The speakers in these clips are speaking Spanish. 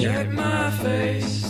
check my face.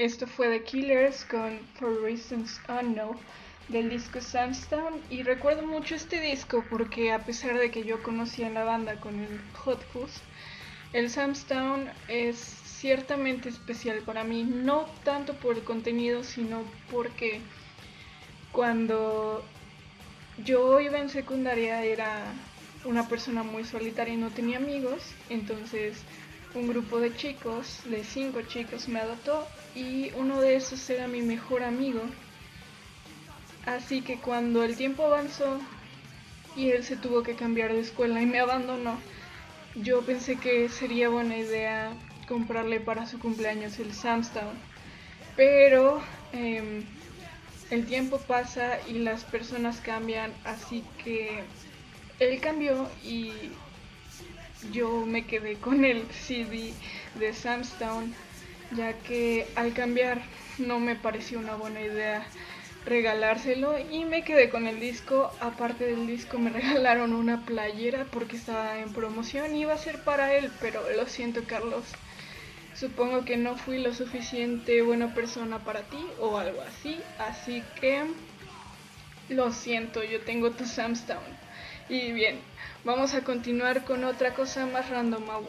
Esto fue The Killers con For Reasons Unknown del disco Samstown y recuerdo mucho este disco porque a pesar de que yo conocía la banda con el Hot Fuzz, el Samstown es ciertamente especial para mí, no tanto por el contenido, sino porque cuando yo iba en secundaria era una persona muy solitaria y no tenía amigos, entonces un grupo de chicos, de cinco chicos, me adoptó y uno de esos era mi mejor amigo. Así que cuando el tiempo avanzó y él se tuvo que cambiar de escuela y me abandonó, yo pensé que sería buena idea comprarle para su cumpleaños el Samstown. Pero em, el tiempo pasa y las personas cambian, así que él cambió y yo me quedé con el CD de Samstown, ya que al cambiar no me pareció una buena idea regalárselo y me quedé con el disco. Aparte del disco me regalaron una playera porque estaba en promoción y iba a ser para él, pero lo siento Carlos. Supongo que no fui lo suficiente buena persona para ti o algo así, así que lo siento, yo tengo tu Samstown. Y bien, vamos a continuar con otra cosa más random aún.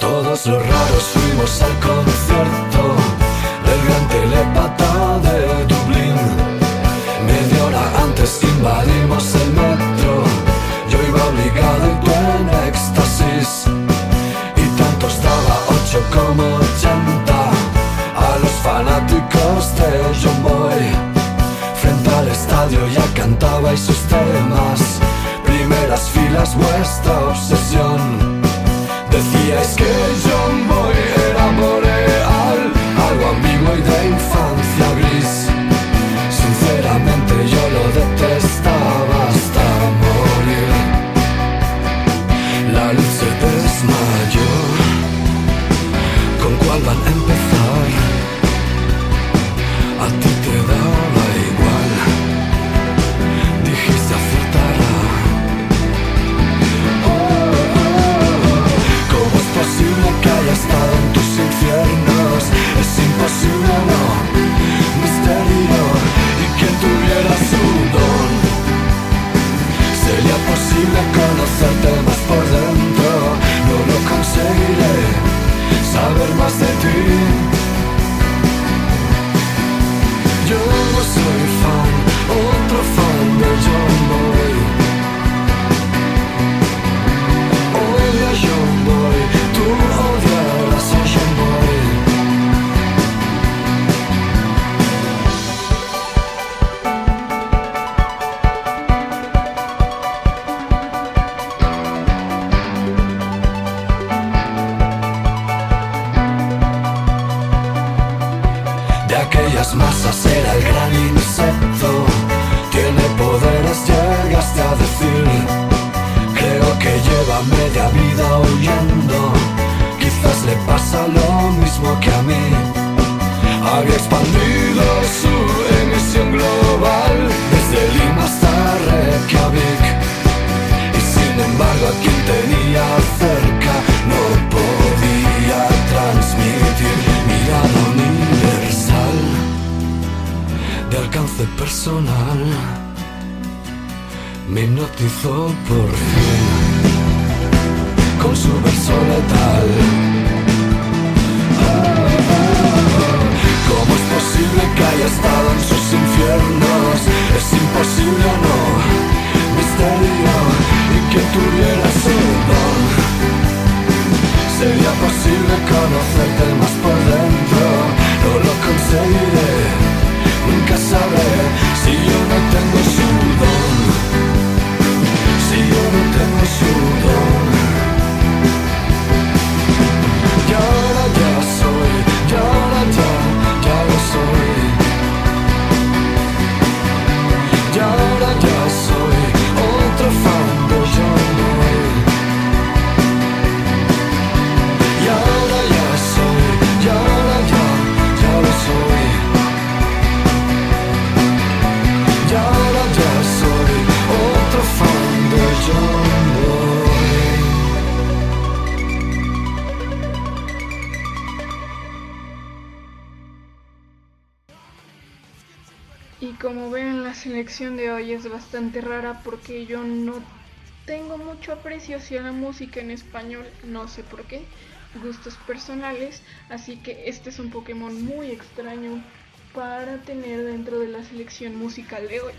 Todos los raros fuimos al concierto del gran telepata de Dublín. Media hora antes invadimos fanáticos de John Boy. Frente al estadio ya cantabais sus temas. Primeras filas, vuestra obsesión. Decíais que John Boy era boreal, algo ambiguo y de infancia aquellas masas era el gran insecto. Tiene poderes, llegaste a decir. Creo que lleva media vida huyendo. Quizás le pasa lo mismo que a mí. Había expandido su emisión global desde Lima hasta Reykjavik. Y sin embargo a quien tenía cerca alcance personal. Me hipnotizó por fin con su verso letal. ¿Cómo es posible que haya estado en sus infiernos? Es imposible o no, misterio y que tuviera su don. Sería posible conocerte más Y como ven, la selección de hoy es bastante rara porque yo no tengo mucho aprecio hacia la música en español, no sé por qué, gustos personales, así que este es un Pokémon muy extraño para tener dentro de la selección musical de hoy.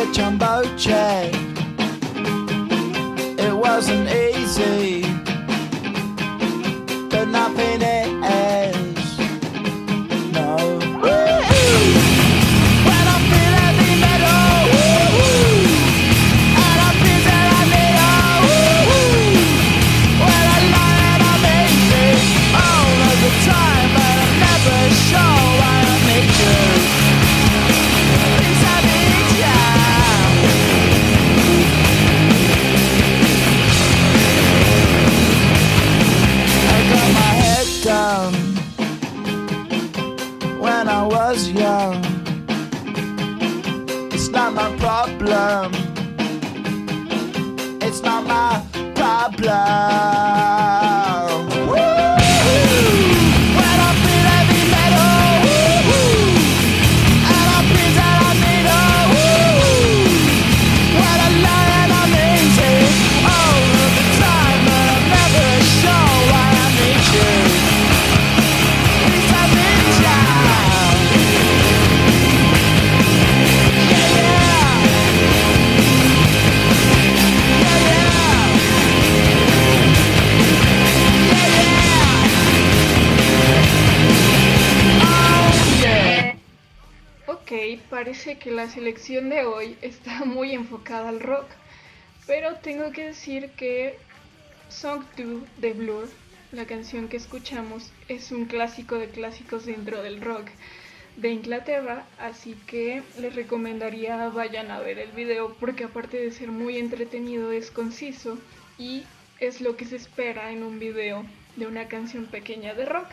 A jumbo jet. It wasn't easy, but nothing is. Parece que la selección de hoy está muy enfocada al rock, pero tengo que decir que Song 2 de Blur, la canción que escuchamos, es un clásico de clásicos dentro del rock de Inglaterra, así que les recomendaría vayan a ver el video porque aparte de ser muy entretenido es conciso y es lo que se espera en un video de una canción pequeña de rock.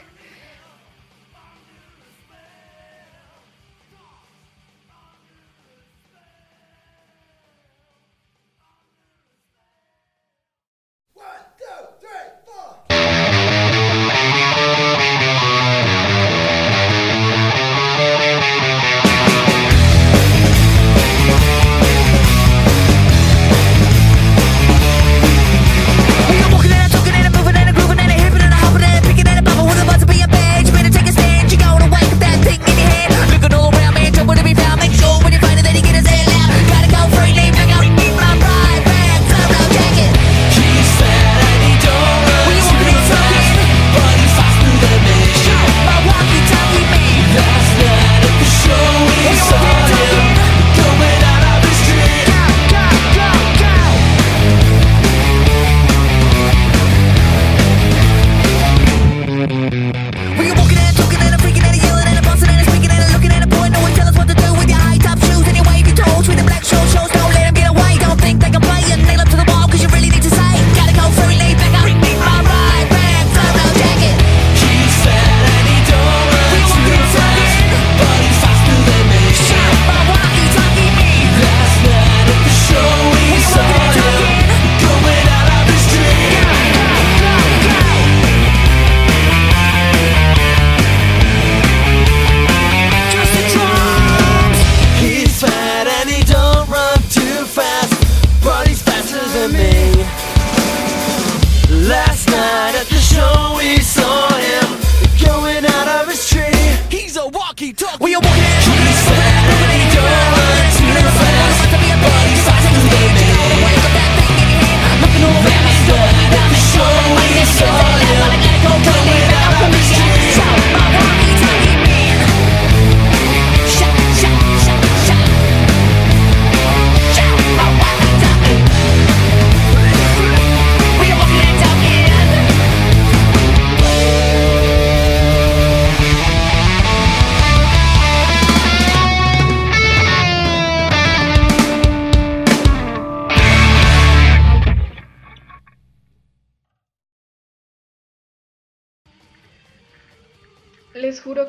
Me. Last night at the show we saw him going out of his tree. He's a walkie-talkie. We are walking talking and He's fat and he don't run too fast, but he's faster than me. Last night at the show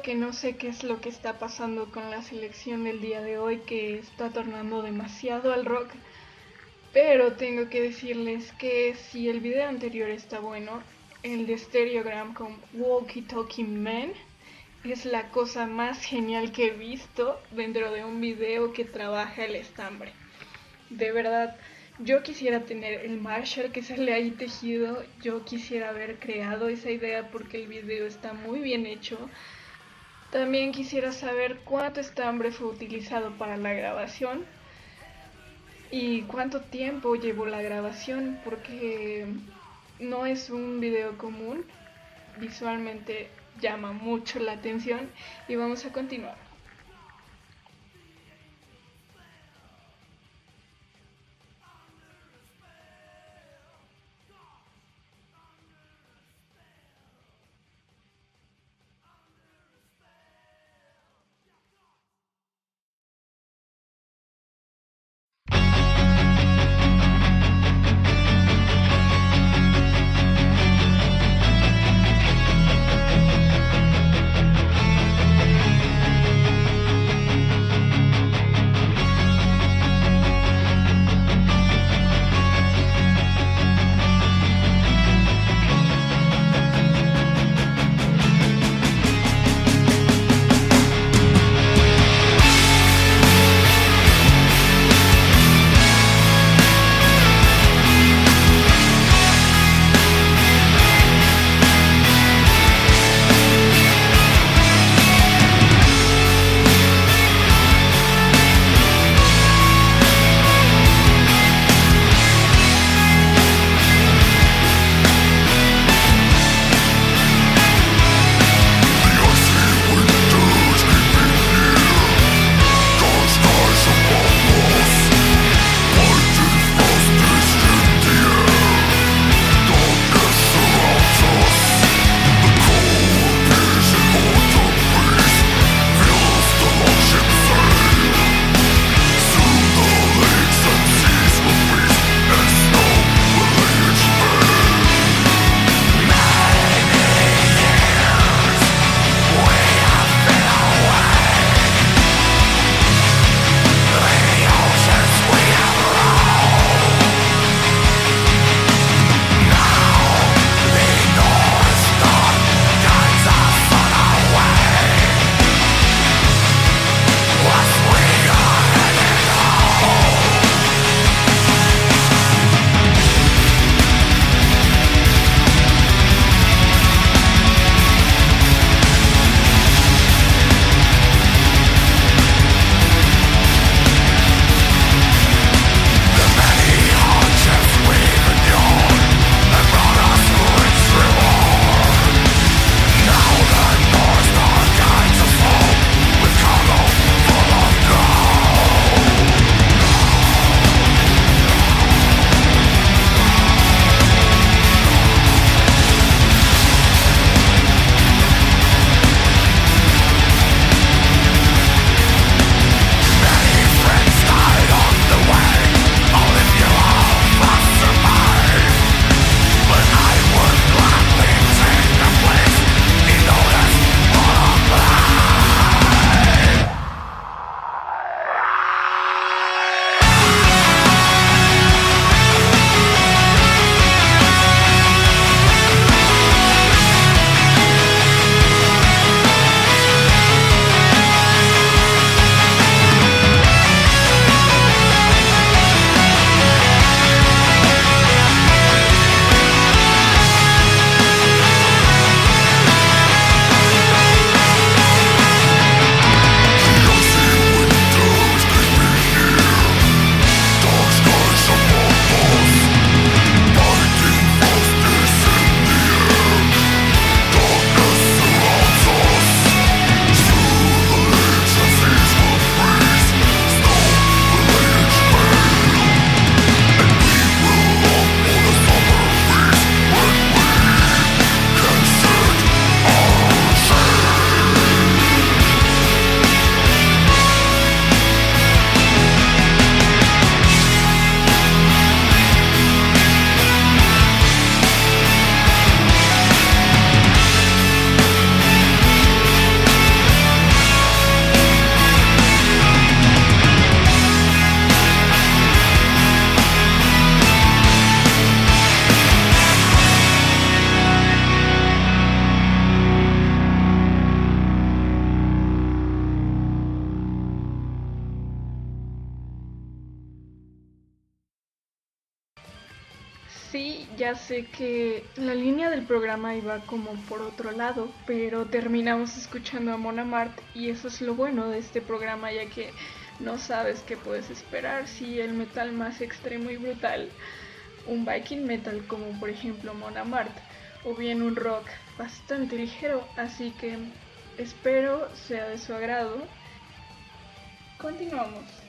que no sé qué es lo que está pasando con la selección del día de hoy, que está tornando demasiado al rock. Pero tengo que decirles que si el video anterior está bueno, el de Stereogram con Walkie Talkie Man es la cosa más genial que he visto dentro de un video que trabaja el estambre. De verdad, yo quisiera tener el Marshall que sale ahí tejido, yo quisiera haber creado esa idea porque el video está muy bien hecho. También quisiera saber cuánto estambre fue utilizado para la grabación y cuánto tiempo llevó la grabación porque no es un video común, visualmente llama mucho la atención y vamos a continuar. Línea del programa iba como por otro lado, pero terminamos escuchando a Mona Mart y eso es lo bueno de este programa, ya que no sabes qué puedes esperar, si el metal más extremo y brutal, un Viking metal como por ejemplo Mona Mart, o bien un rock bastante ligero, así que espero sea de su agrado. Continuamos.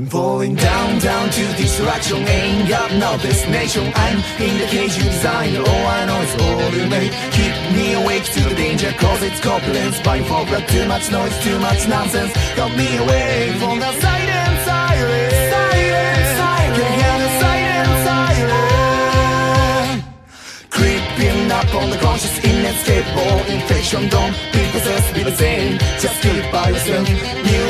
I'm falling down, down to destruction. Ain't got no destination. I'm in the cage you designed. All oh, I know is all you made. Keep me awake to the danger, cause it's corpulence. Buying for blood, too much noise, too much nonsense. Got me away from the silent siren. Silent siren. Can siren. Creeping up on the conscious, inescapable infection. Don't be possessed, be the same. Just keep by yourself. Guide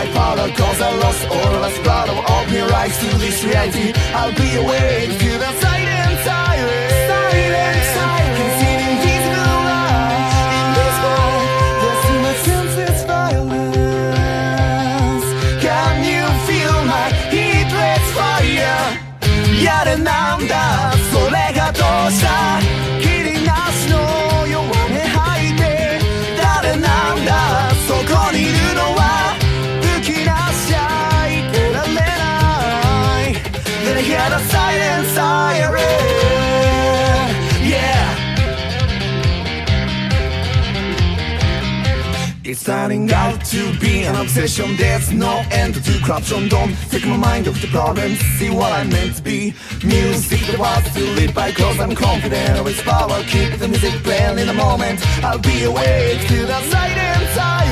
I follow, cause I lost all of us blood. Open your eyes to this reality. I'll be awake to the silent It's turning out to be an obsession. There's no end to corruption. Don't take my mind off the problem. See what I'm meant to be. Music the was to live by cause I'm confident its power. Keep the music playing in the moment. I'll be awake to the silent siren.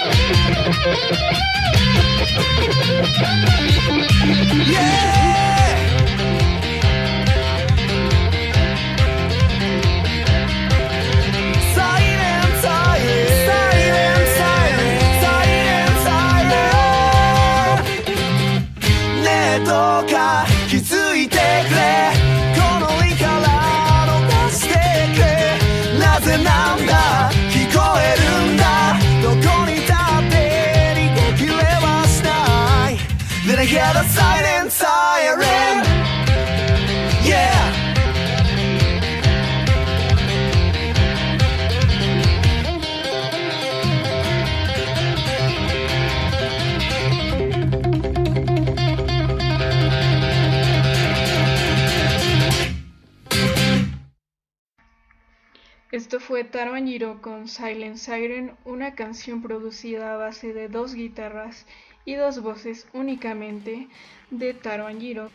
Thank you. Esto fue Taro con Silent Siren, una canción producida a base de dos guitarras y dos voces únicamente de Taro.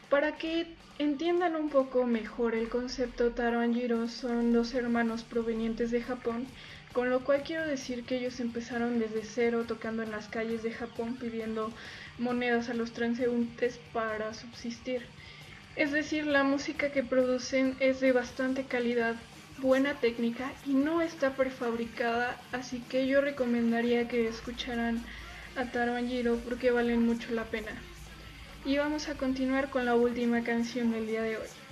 Para que entiendan un poco mejor el concepto, Taro son dos hermanos provenientes de Japón, con lo cual quiero decir que ellos empezaron desde cero tocando en las calles de Japón pidiendo monedas a los transeúntes para subsistir. Es decir, la música que producen es de bastante calidad, buena técnica y no está prefabricada, así que yo recomendaría que escucharan a Taro Anjiro porque valen mucho la pena. Y vamos a continuar con la última canción del día de hoy.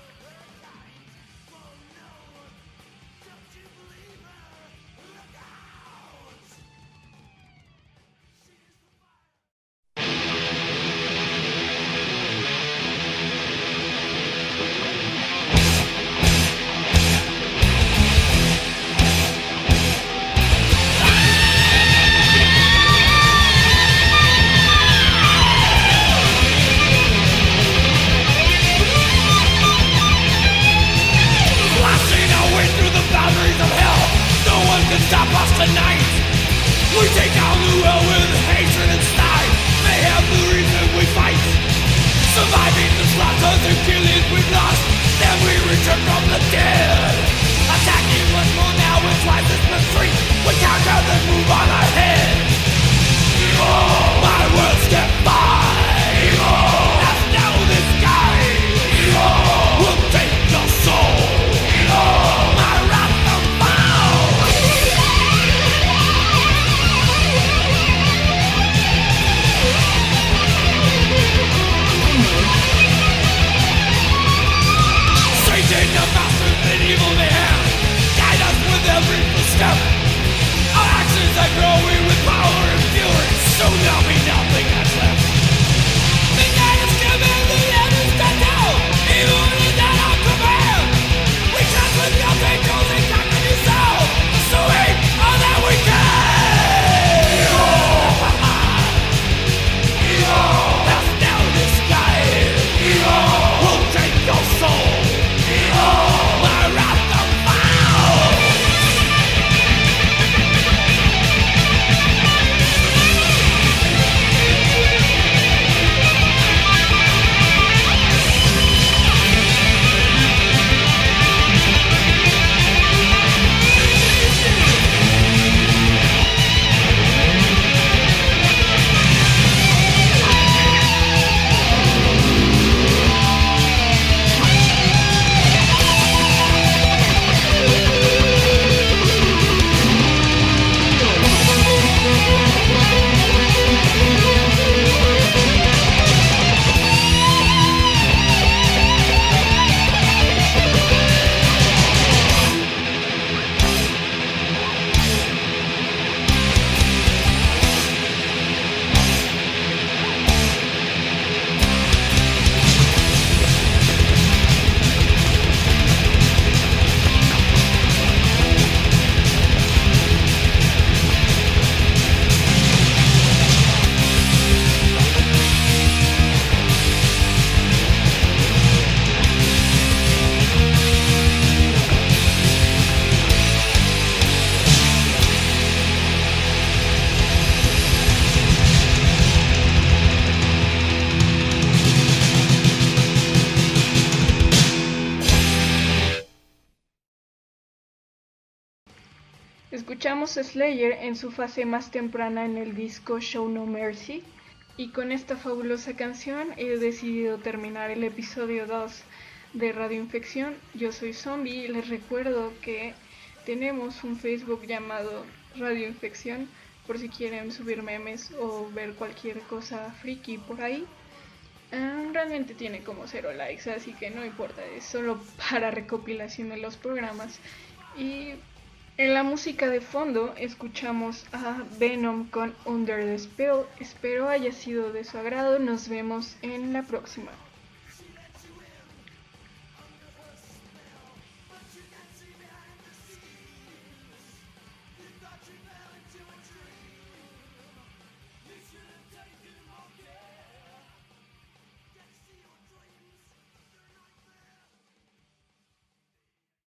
Escuchamos Slayer en su fase más temprana en el disco Show No Mercy y con esta fabulosa canción he decidido terminar el episodio 2 de Radio Infección. Yo soy Zombie y les recuerdo que tenemos un Facebook llamado Radio Infección por si quieren subir memes o ver cualquier cosa friki por ahí. Ah, realmente tiene como cero likes, así que no importa, es solo para recopilación de los programas. Y en la música de fondo escuchamos a Venom con Under the Spell. Espero haya sido de su agrado. Nos vemos en la próxima.